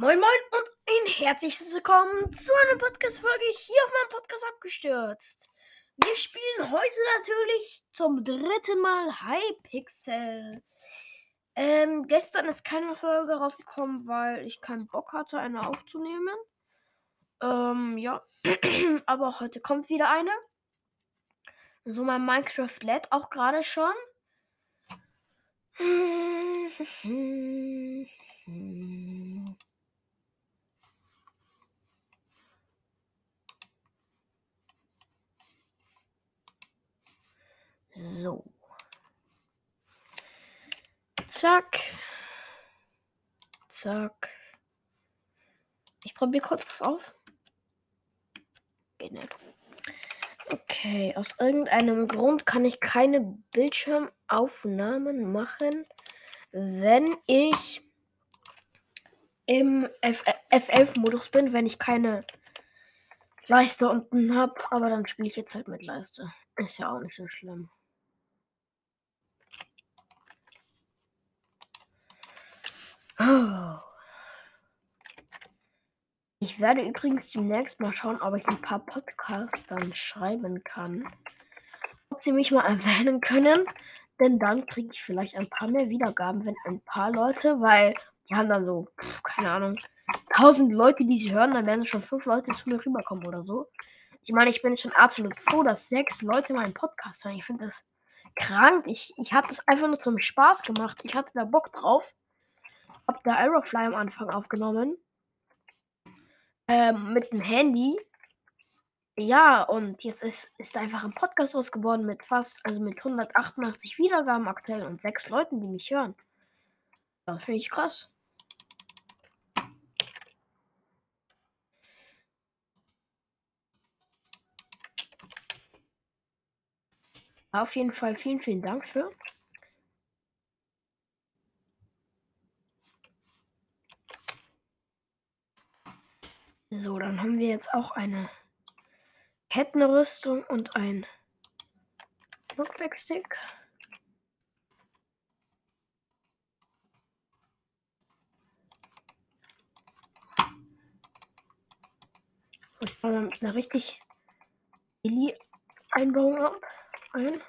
Moin Moin und ein herzliches Willkommen zu einer Podcast-Folge hier auf meinem Podcast abgestürzt. Wir spielen heute natürlich zum dritten Mal Hypixel. Ähm, gestern ist keine Folge rausgekommen, weil ich keinen Bock hatte, eine aufzunehmen. Ähm, ja. Aber heute kommt wieder eine. So, mein Minecraft lädt auch gerade schon. So. Zack. Zack. Ich probiere kurz was auf. Geht nicht. Okay, aus irgendeinem Grund kann ich keine Bildschirmaufnahmen machen, wenn ich im F11-Modus bin, wenn ich keine Leiste unten habe. Aber dann spiele ich jetzt halt mit Leiste. Ist ja auch nicht so schlimm. Oh. Ich werde übrigens demnächst mal schauen, ob ich ein paar Podcasts dann schreiben kann. Ob sie mich mal erwähnen können. Denn dann kriege ich vielleicht ein paar mehr Wiedergaben, wenn ein paar Leute, weil die haben dann so, pf, keine Ahnung, tausend Leute, die sie hören, dann werden schon fünf Leute zu mir rüberkommen oder so. Ich meine, ich bin schon absolut froh, dass sechs Leute meinen Podcast hören. Ich finde das krank. Ich, ich habe das einfach nur zum Spaß gemacht. Ich hatte da Bock drauf. Hab da Aerofly am Anfang aufgenommen. Ähm, mit dem Handy. Ja, und jetzt ist, ist einfach ein Podcast ausgeworden mit fast, also mit 188 Wiedergaben aktuell und sechs Leuten, die mich hören. Das finde ich krass. Auf jeden Fall vielen, vielen Dank für. So, dann haben wir jetzt auch eine Kettenrüstung und ein Knockback-Stick. Ich baue mal mit einer richtig Billy-Einbauung. Ein.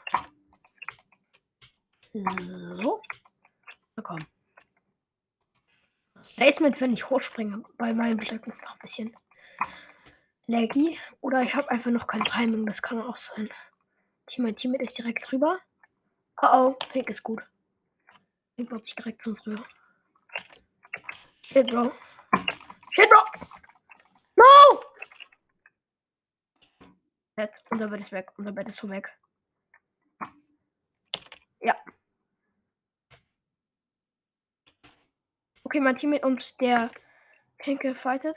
So. Na komm. Placement, wenn ich hochspringe, bei meinen Blöcken ist noch ein bisschen laggy. Oder ich habe einfach noch kein Timing, das kann auch sein. Ich mein Teammate ist direkt drüber. Oh oh, Pink ist gut. Pink baut sich direkt zum früher. Shit, Bro. Shit, Bro! No! Unser Bett ist weg. Unser Bett ist so weg. Ja. Okay, mein Team mit uns, der Pinke fightet.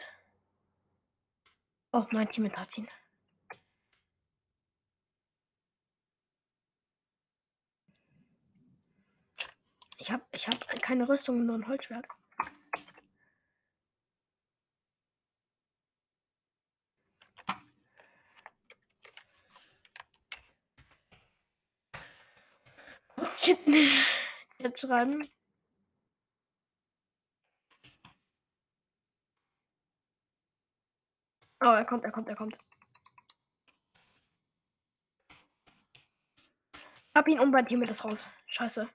Oh, mein Team hat ihn. Ich habe ich hab keine Rüstung, nur ein Holzschwert. Shit. Jetzt schreiben. Oh, er kommt, er kommt, er kommt. Hab ihn um bei dir mit das raus. Scheiße.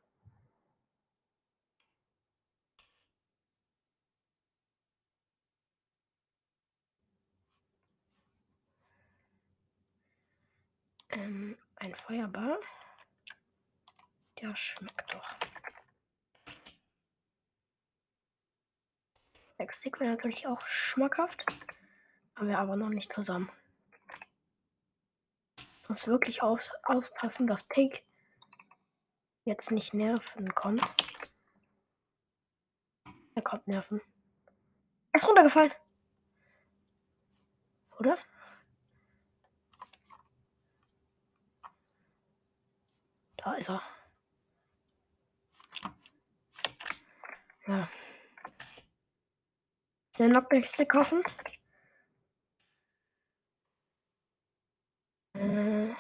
Ähm, ein Feuerball. Der schmeckt doch. Der Stick wäre natürlich auch schmackhaft. Haben wir aber noch nicht zusammen. Muss wirklich aus, aufpassen, dass Pig jetzt nicht nerven kommt. Er kommt nerven. Er ist runtergefallen. Oder? Da ist er. Ja. Den Knockback-Stick kaufen. Äh.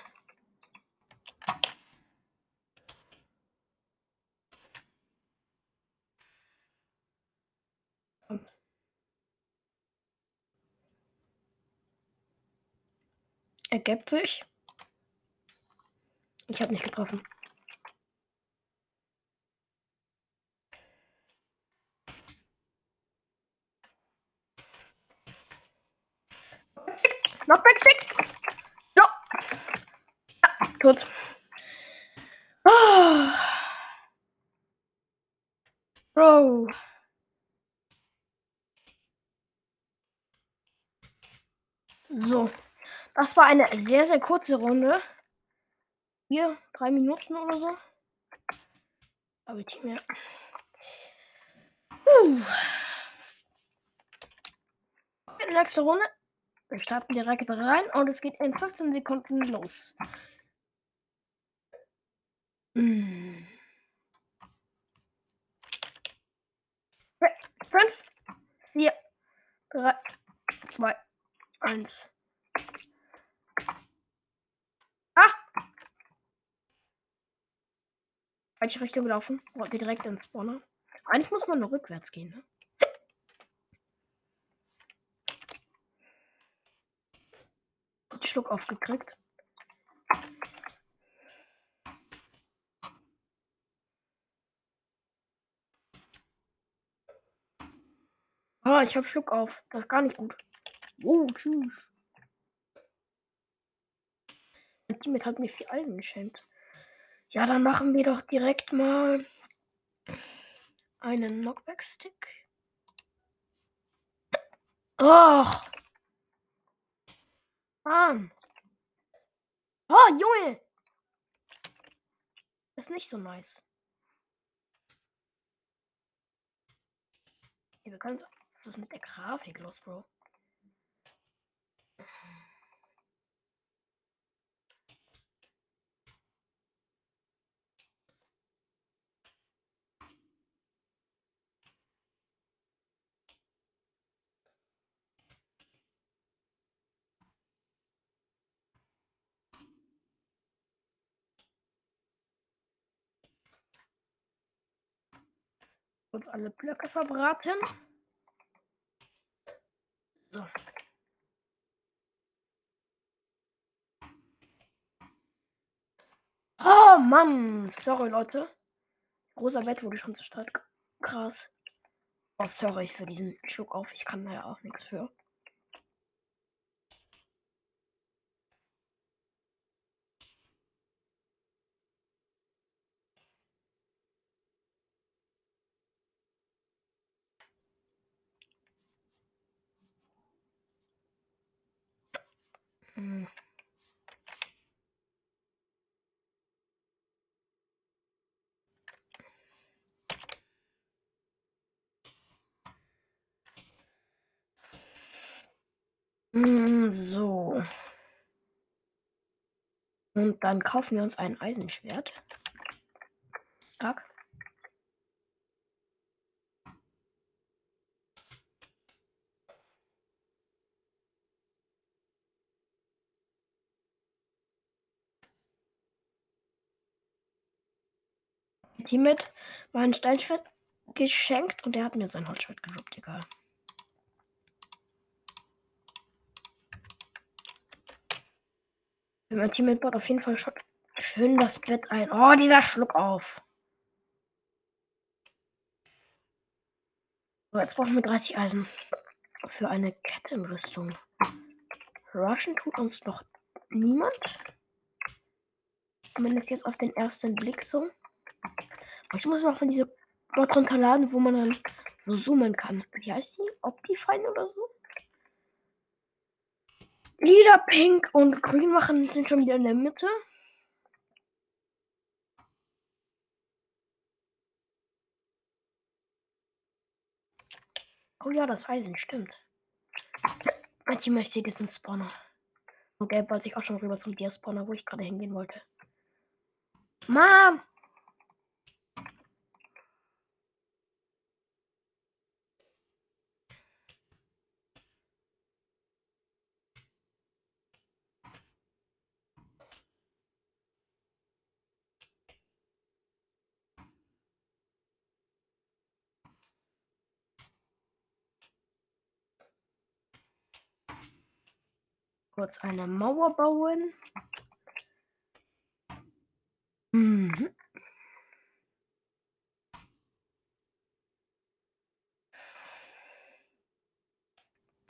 Ergibt sich. Ich habe nicht getroffen. Knockback Sick. Tot. Oh. Bro. So. Das war eine sehr, sehr kurze Runde. Hier, drei Minuten oder so. Aber ich mehr. Uh. Nächste Runde. Wir starten direkt rein und es geht in 15 Sekunden los. Hm. Fünf, vier, drei, zwei, eins. Ah! Falsche Richtung gelaufen. Oh, direkt ins Spawner. Eigentlich muss man nur rückwärts gehen, ne? Schluck aufgekriegt. Ah, ich habe Schluck auf. Das ist gar nicht gut. Oh, tschüss. Mein Teammate hat mir vier Algen geschenkt. Ja, dann machen wir doch direkt mal einen Knockback-Stick. Ach. Mann. Oh, Junge. Das ist nicht so nice. wir können. Ist mit der Grafik los, Bro? Und alle Blöcke verbraten. So. Oh Mann, sorry Leute. Rosa Bett wurde schon zerstört. Krass. Oh, sorry für diesen Schluck auf. Ich kann da ja auch nichts für. Hm. hm. So. Und dann kaufen wir uns ein Eisenschwert. Stark. Teammate war ein Steinschwert geschenkt und der hat mir sein Holzschwert gedroppt, egal. Mein Teammate baut auf jeden Fall schon schön das Bett ein. Oh, dieser Schluck auf. So, jetzt brauchen wir 30 Eisen für eine Kettenrüstung. Rushen tut uns noch niemand. Zumindest jetzt auf den ersten Blick so. Ich muss mal von diese Mod runterladen, wo man dann so zoomen kann. Wie heißt die? Optifine oder so? Lila, Pink und Grün machen sind schon wieder in der Mitte. Oh ja, das Eisen stimmt. Mein Team steht jetzt im Spawner. Okay, bald ich auch schon rüber zum Dia-Spawner, wo ich gerade hingehen wollte. Mom! Kurz eine Mauer bauen. Mhm.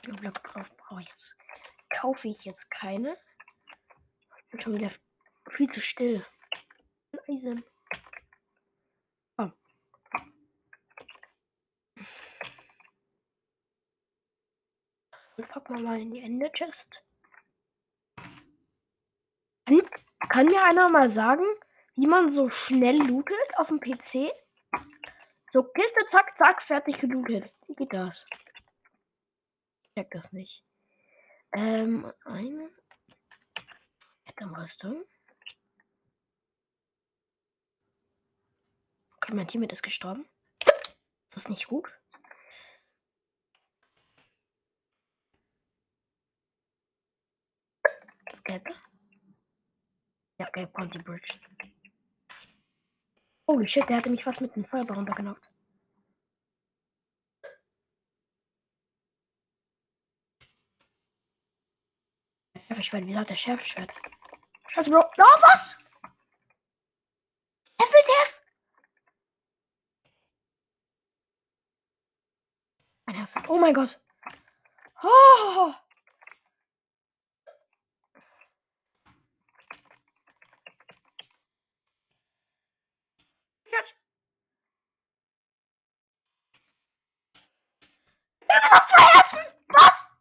Block brauche ich jetzt. Kaufe ich jetzt keine. Bin schon wieder viel zu still. Eisen. Oh. Und packen wir mal in die Ende Chest. Kann, kann mir einer mal sagen, wie man so schnell lootet auf dem PC? So, Kiste, zack, zack, fertig gelootet. Wie geht das? Ich check das nicht. Ähm, eine. Rüstung. Okay, mein Teammate ist gestorben. Ist das nicht gut? Das Gelbe. Ja, gelb kommt die Bridge. Holy shit, der hatte mich fast mit dem Feuerball runtergenockt. Schärfeschwert, wie sagt der Schärfeschwert? Scheiße, Bro. Oh, was? FLTF? Mein Herz. Oh mein Gott. Oh. Jetzt. Du bist auf zwei Herzen. Was?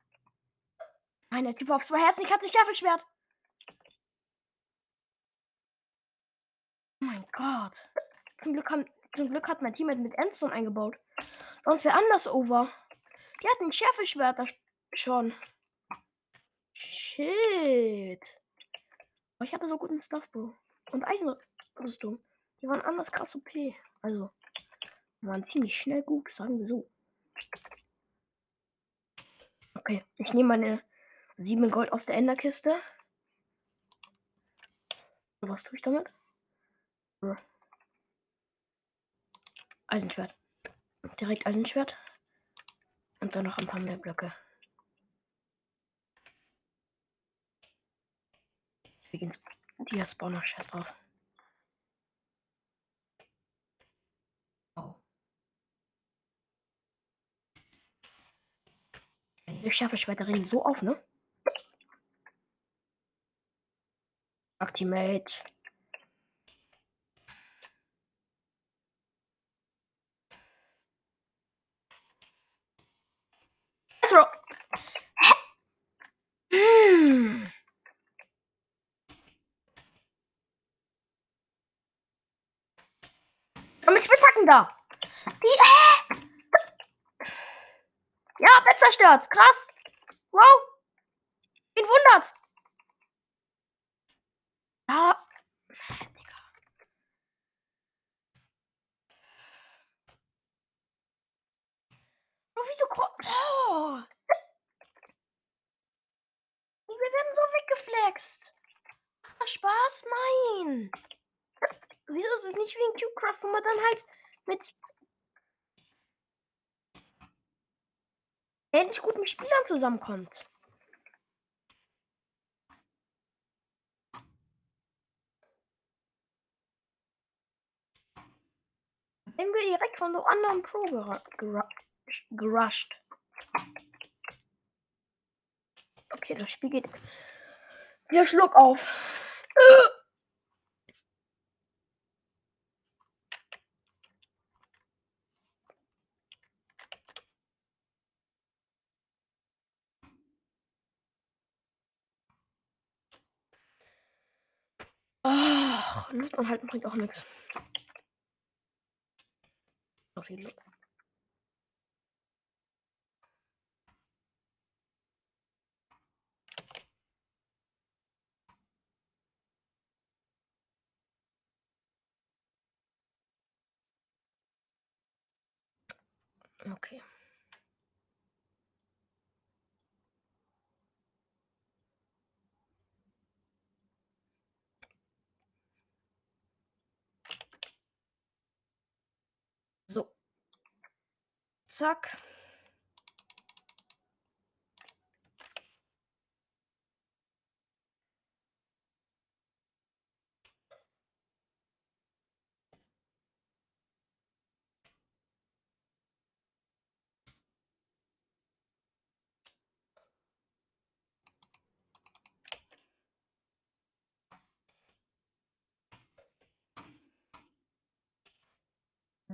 Nein, der Typ auf zwei Herzen. Ich hab nicht Schärfeschwert. Oh mein Gott. Zum Glück, haben, zum Glück hat mein Teammate mit Endzone eingebaut. Sonst wäre anders over. Die hatten ein Schärfeschwert schon. Shit. Aber ich hatte so guten Stuff. Und Eisenrüstung. Die waren anders krass OP. Also, waren ziemlich schnell gut, sagen wir so. Okay, ich nehme meine 7 Gold aus der Enderkiste. Was tue ich damit? Eisenschwert. Direkt Eisenschwert. Und dann noch ein paar mehr Blöcke. Übrigens, die Spawner Schwert drauf. Ich schaffe Schwerter so auf, ne? Actimate. Komm mit Spitzhacken da. Die. Ja, Bett zerstört. Krass. Wow. Ihn wundert. Ja. Oh, wieso? Oh. Wir werden so weggeflext. Macht das Spaß? Nein. Wieso ist es nicht wie ein Q-Craft, wo man dann halt mit ähnlich guten Spielern zusammenkommt? Wenn wir direkt von so anderen Pro gerusht. Okay, das Spiel geht. Wir Schluck auf. Ach, Luft anhalten bringt auch nichts. Okay. Okay. So. Zack.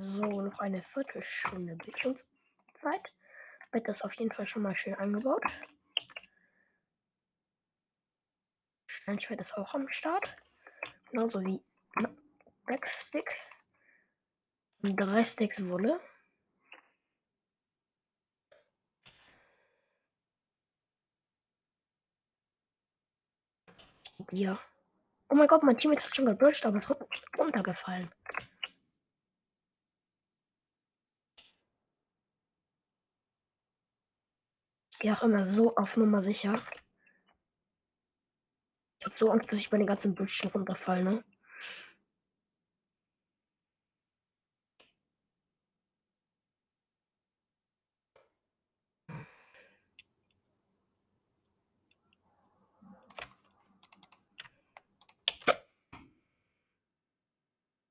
So, noch eine Viertelstunde Bildschirmzeit. Bett ist auf jeden Fall schon mal schön angebaut. Steinschwert ist auch am Start. Genauso wie Backstick. Drei Sticks Wolle. Ja. Oh mein Gott, mein Team hat schon gebridged, aber es ist runtergefallen. Gehe auch immer so auf Nummer sicher. Ich habe so Angst, dass ich bei den ganzen Bildschirmen runterfalle, ne?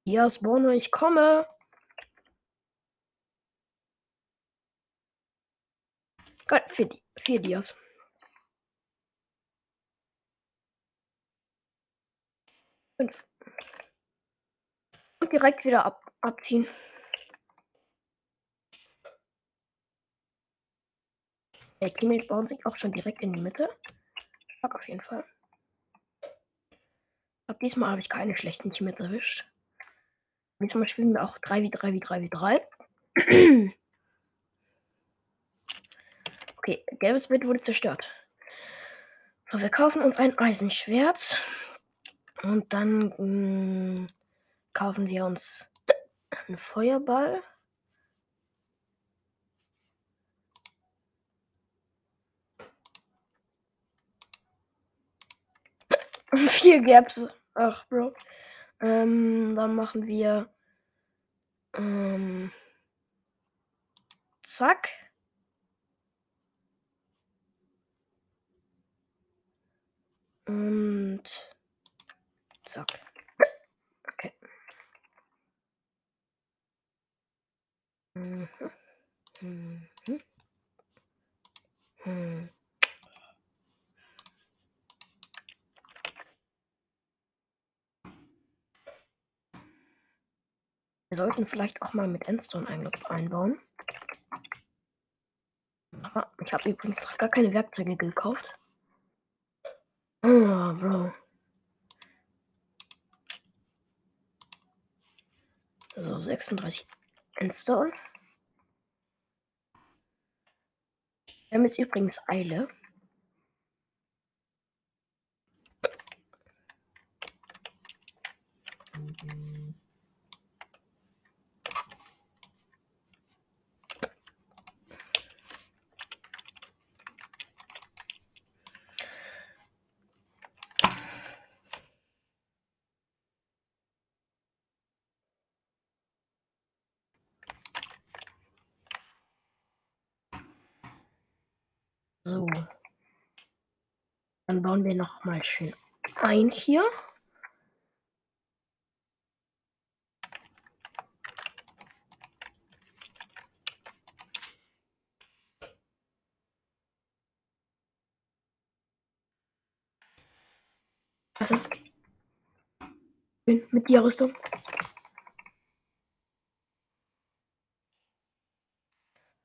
Ja, Spawner, ich komme. Gott, vier, vier Dias. Fünf. Und direkt wieder ab, abziehen. Der Teammate baut sich auch schon direkt in die Mitte. Stark auf jeden Fall. Ab diesmal habe ich keine schlechten Teammates erwischt. Diesmal spielen wir auch 3 wie 3 wie 3 wie 3. okay, gelbes Bild wurde zerstört. So, wir kaufen uns ein Eisenschwert. Und dann mh, hm, kaufen wir uns einen Feuerball. Vier Gaps. Ach, Bro. Ähm, dann machen wir. Ähm, zack. Und zack. Okay. Mhm. Mhm. Mhm. Wir sollten vielleicht auch mal mit Endstone ein einbauen. ich habe übrigens noch gar keine Werkzeuge gekauft. Oh, Bro. So, 36 Endstone. Wir haben jetzt übrigens Eile. So. Dann bauen wir noch mal schön ein hier. Also, mit dir Rüstung.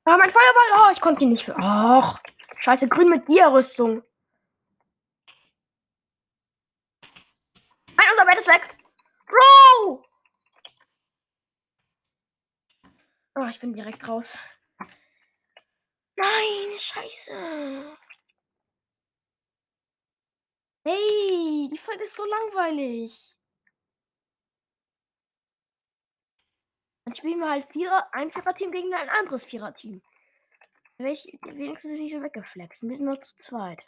Ah, mein Feuerball. Oh, ich konnte ihn nicht. Ach. Scheiße, grün mit Dia-Rüstung. Ein unser Bett ist weg. Bro! Oh, ich bin direkt raus. Nein, scheiße. Hey, die Folge ist so langweilig. Dann spielen wir halt Vierer, ein Vierer-Team gegen ein anderes Vierer-Team. Wenigstens nicht so weggeflext. Wir sind nur zu zweit.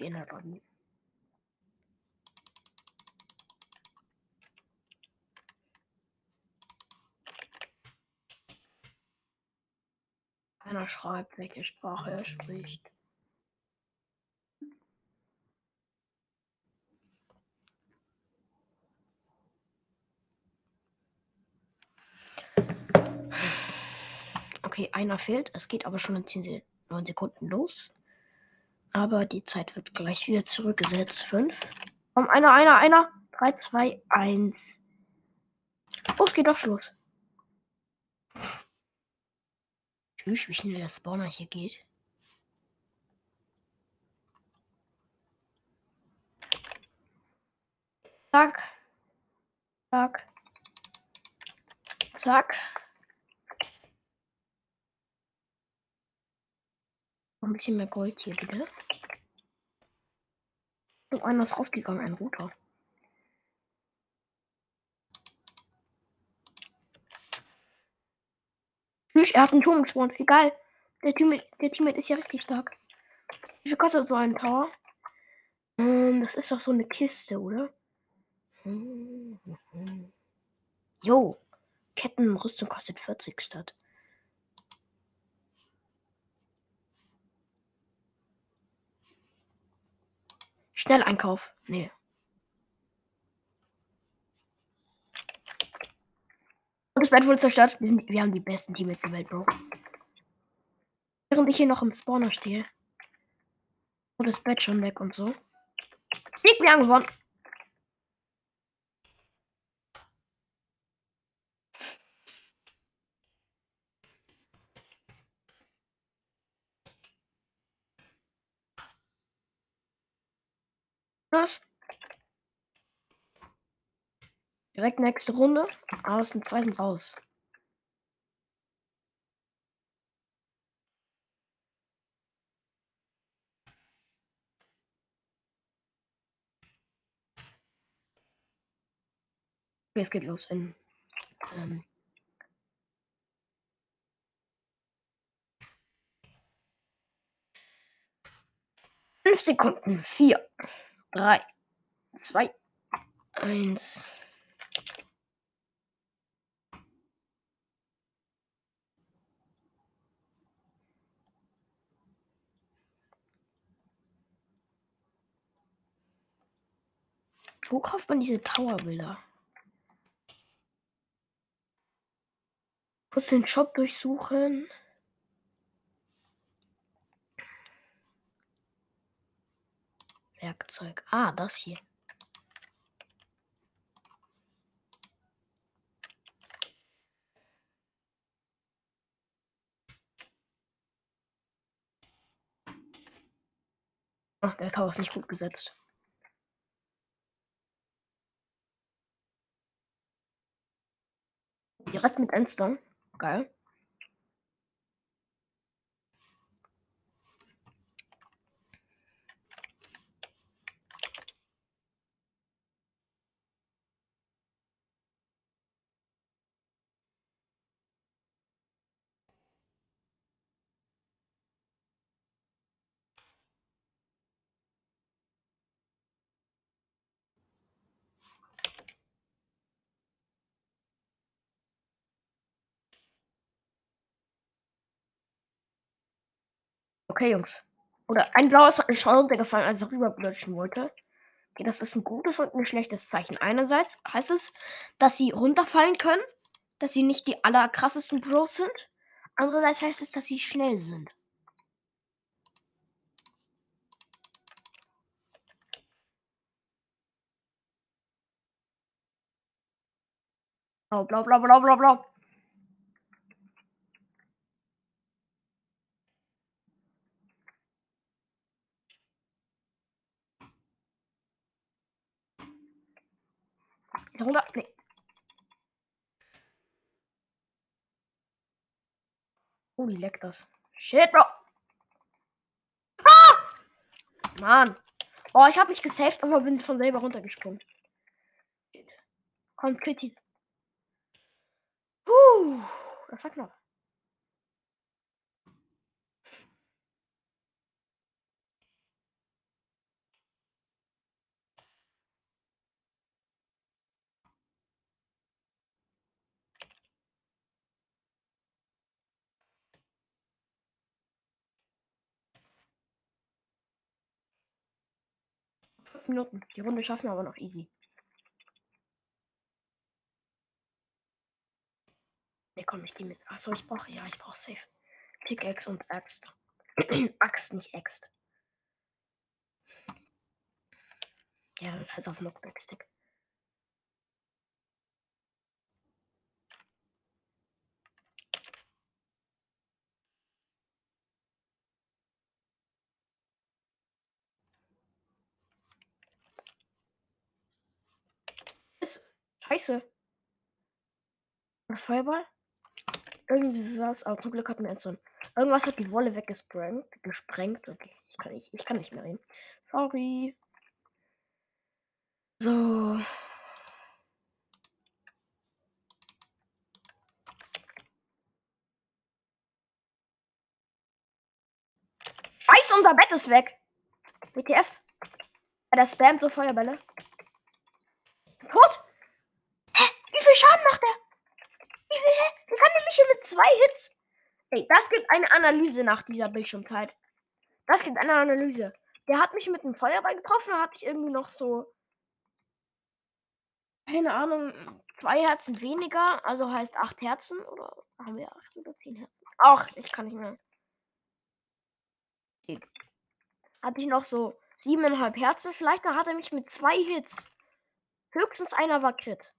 nicht in der Runde. Keiner schreibt, welche Sprache er spricht. Okay, einer fehlt. Es geht aber schon in 10 Sekunden los. Aber die Zeit wird gleich wieder zurückgesetzt. 5. Komm, einer, einer, einer. 3, 2, 1. Oh, es geht doch los. Tschüss, wie schnell der Spawner hier geht. Zack. Zack. Zack. Noch ein bisschen mehr Gold hier, bitte. Oh, einer ist draufgegangen, ein roter. Tschüss, er hat einen Turm gespawnt. Geil. Der Teammate, der Teammate ist ja richtig stark. Wie viel kostet so ein Tower? Ähm, das ist doch so eine Kiste, oder? Jo. Kettenrüstung kostet 40 statt. Schnelleinkauf. Nee. Und das Bett wurde zerstört. Wir, sind, wir haben die besten Teammates der Welt, Bro. Während ich hier noch im Spawner stehe. Und das Bett schon weg und so. Sieg, wir haben gewonnen. Direkt nächste Runde. Aus dem zweiten raus. Jetzt geht los in ähm, fünf Sekunden. Vier, drei, zwei, eins. Wo kauft man diese Tower-Bilder? Kurz den Shop durchsuchen. Werkzeug. Ah, das hier. Ach, der Tower ist nicht gut gesetzt. Direkt mit Endstone. Geil. Okay, Jungs. Oder ein blaues hat mir schon runtergefallen, als er rüberblutschen wollte. Okay, das ist ein gutes und ein schlechtes Zeichen. Einerseits heißt es, dass sie runterfallen können, dass sie nicht die allerkrassesten Bros sind. Andererseits heißt es, dass sie schnell sind. Blau, blau, blau, blau, blau, blau. Runter? Nee. Oh, wie leckt das. Shit, Bro. Ah! Mann. Oh, ich habe mich gesaved, aber bin von selber runtergesprungen. Shit. Komm, Kitty. Puh, das war knapp. Minuten. Die Runde schaffen wir aber noch easy. Ne, komm, ich gehe mit. Achso, ich brauche, ja, ich brauche safe. Pickaxe und Axt. Axt, nicht Axt. Ja, dann scheiß auf Knockback-Stick. Scheiße. Ein Feuerball? Irgendwas, aber zum Glück hat mir jetzt so Irgendwas hat die Wolle weggesprengt. Gesprengt. Okay, ich kann nicht, ich kann nicht mehr reden. Sorry. So. Scheiße, unser Bett ist weg. WTF. Ja, der spammt so Feuerbälle. Tot? Hä? Wie viel Schaden macht er? Wie kann nämlich hier mit zwei Hits. Ey, das gibt eine Analyse nach dieser Bildschirmzeit. Das gibt eine Analyse. Der hat mich mit einem Feuerball getroffen, da hatte ich irgendwie noch so. Keine Ahnung, zwei Herzen weniger, also heißt acht Herzen. Oder haben wir acht oder zehn Herzen? Ach, ich kann nicht mehr. Hatte ich noch so siebeneinhalb Herzen, vielleicht da hat er mich mit zwei Hits. Höchstens einer war Crit.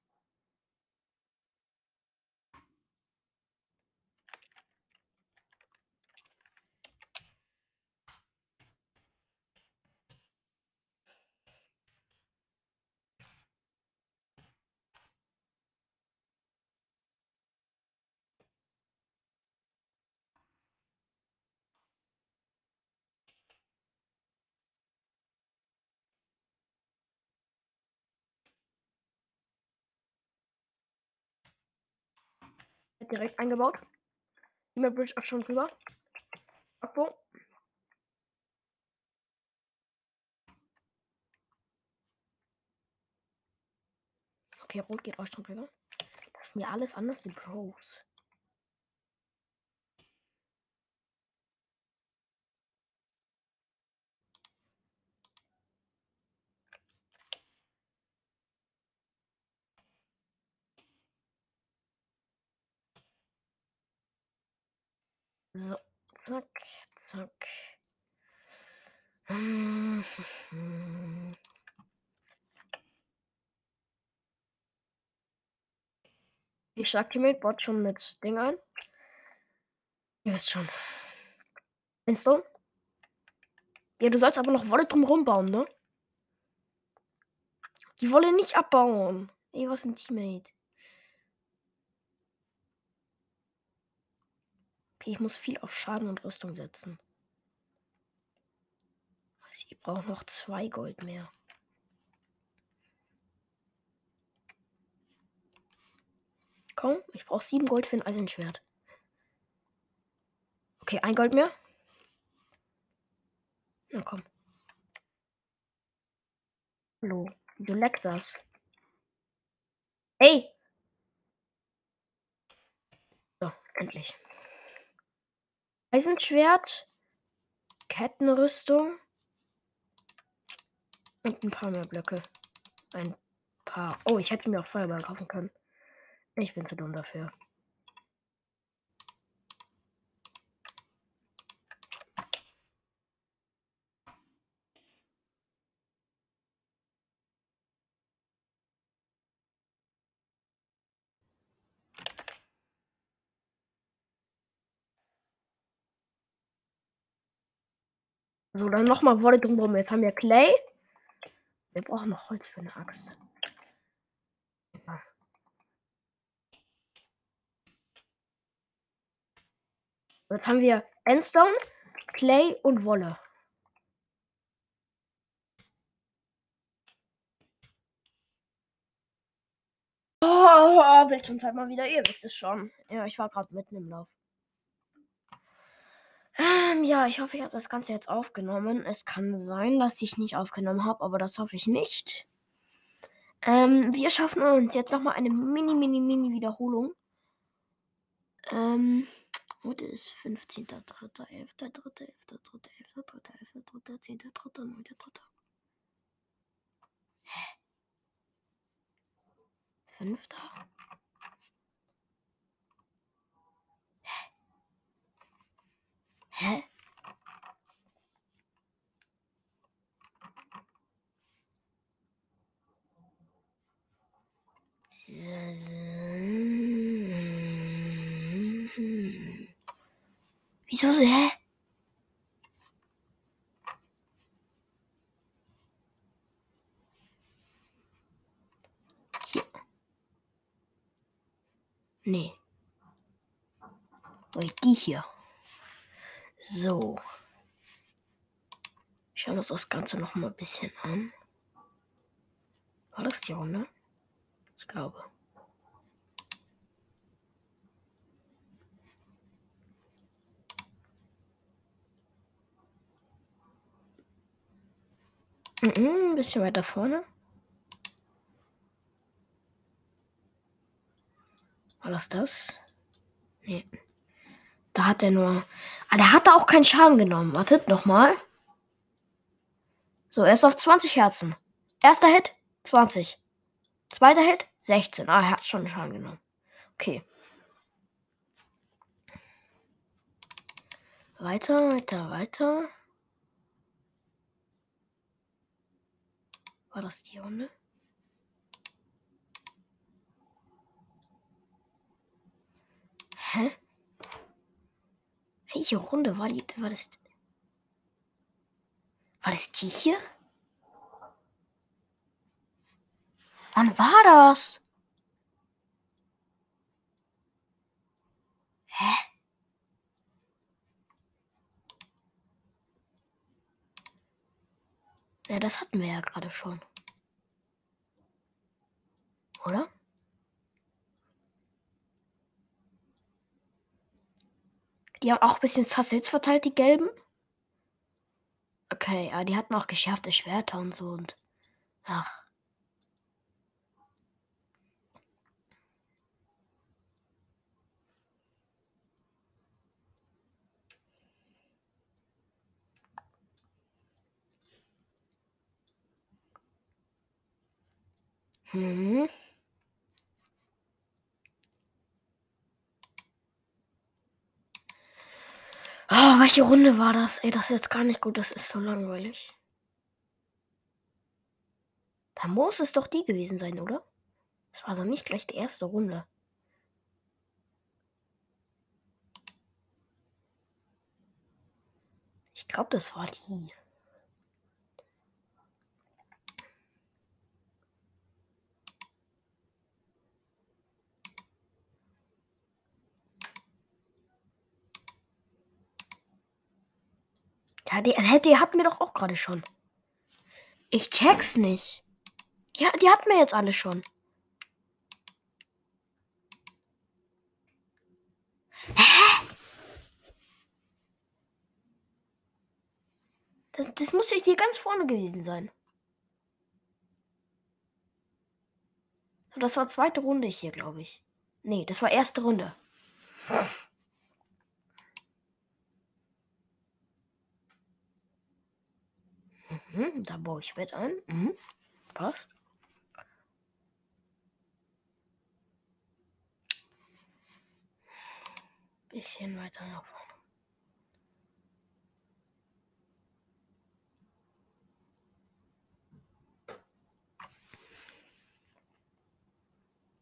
Direkt eingebaut. Immer Bridge auch schon drüber. Abbau. Okay, rot geht auch schon drüber. Das sind ja alles anders die Pros. So, zack, zack. Ich sag dir mit Bot schon mit Ding ein. Ihr wisst schon. Instone? Ja, du sollst aber noch Wolle drumherum bauen, ne? Die Wolle nicht abbauen. Ey, was ein Teammate. Okay, ich muss viel auf Schaden und Rüstung setzen. Sie braucht noch zwei Gold mehr. Komm, ich brauche sieben Gold für ein Eisenschwert. Okay, ein Gold mehr. Na komm. Hallo, du leckt das. Hey! So, endlich. Eisenschwert, Kettenrüstung und ein paar mehr Blöcke. Ein paar. Oh, ich hätte mir auch Feuerball kaufen können. Ich bin zu dumm dafür. So, dann nochmal Wolle drumherum. Jetzt haben wir Clay. Wir brauchen noch Holz für eine Axt. Jetzt haben wir Endstone, Clay und Wolle. Oh, Bildschirmzeit mal wieder. Ihr wisst es schon. Ja, ich war gerade mitten im Lauf. Ähm, ja, ich hoffe, ich habe das Ganze jetzt aufgenommen. Es kann sein, dass ich nicht aufgenommen habe, aber das hoffe ich nicht. Ähm, wir schaffen uns jetzt nochmal eine mini, mini, mini Wiederholung. Ähm, heute ist 15.3.11.3.11.3.11.3.11.3.10.3.9.3. Hä? Fünfter? Wieso? Hä? Hier. Nee. Oh, die hier. So. Schauen wir uns das Ganze noch mal ein bisschen an. War das die Runde? Ich glaube. Mhm, ein bisschen weiter vorne. War das das? Nee. Da hat er nur. Ah, der hatte auch keinen Schaden genommen. Wartet nochmal. So, er ist auf 20 Herzen. Erster Hit, 20. Zweiter Hit, 16. Ah, er hat schon Schaden genommen. Okay. Weiter, weiter, weiter. War das die Runde? Hä? Welche Runde war die? War das? War das die hier? Wann war das? Hä? Ja, das hatten wir ja gerade schon. Oder? Die haben auch ein bisschen Sassets verteilt, die gelben. Okay, ja, die hatten auch geschärfte Schwerter und so und. Ach. Hm. Oh, welche Runde war das? Ey, das ist jetzt gar nicht gut. Das ist so langweilig. Da muss es doch die gewesen sein, oder? Das war doch nicht gleich die erste Runde. Ich glaube, das war die. Ja, die, die hatten wir doch auch gerade schon. Ich check's nicht. Ja, die hatten wir jetzt alle schon. Hä? Das, das muss ja hier ganz vorne gewesen sein. Das war zweite Runde hier, glaube ich. Nee, das war erste Runde. Mhm, da baue ich Bett ein. Mhm, passt. Bisschen weiter nach vorne.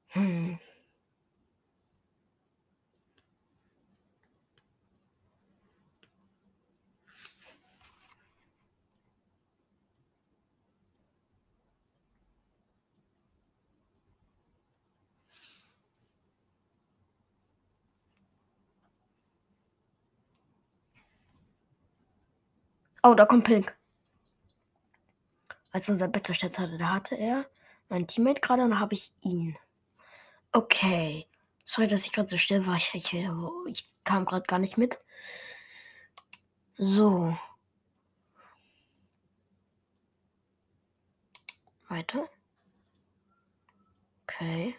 Hm. Oh, da kommt Pink. Als unser Bett zerstört hatte, da hatte er mein Teammate gerade und da habe ich ihn. Okay. Sorry, dass ich gerade so still war. Ich, ich, ich kam gerade gar nicht mit. So. Weiter. Okay.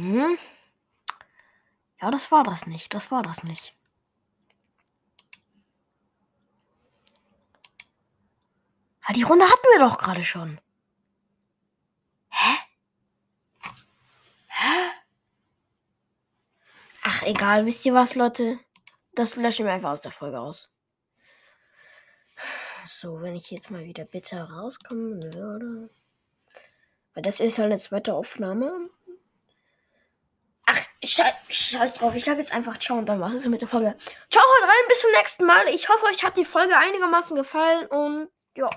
Hm? Ja, das war das nicht. Das war das nicht. Ah, die Runde hatten wir doch gerade schon. Hä? Hä? Ach, egal. Wisst ihr was, Leute? Das löschen wir einfach aus der Folge aus. So, wenn ich jetzt mal wieder bitte rauskommen würde. Weil das ist halt eine zweite Aufnahme. Scheiß, scheiß drauf. Ich sag jetzt einfach ciao und dann was ist mit der Folge. Ciao, haut rein, bis zum nächsten Mal. Ich hoffe, euch hat die Folge einigermaßen gefallen und ja.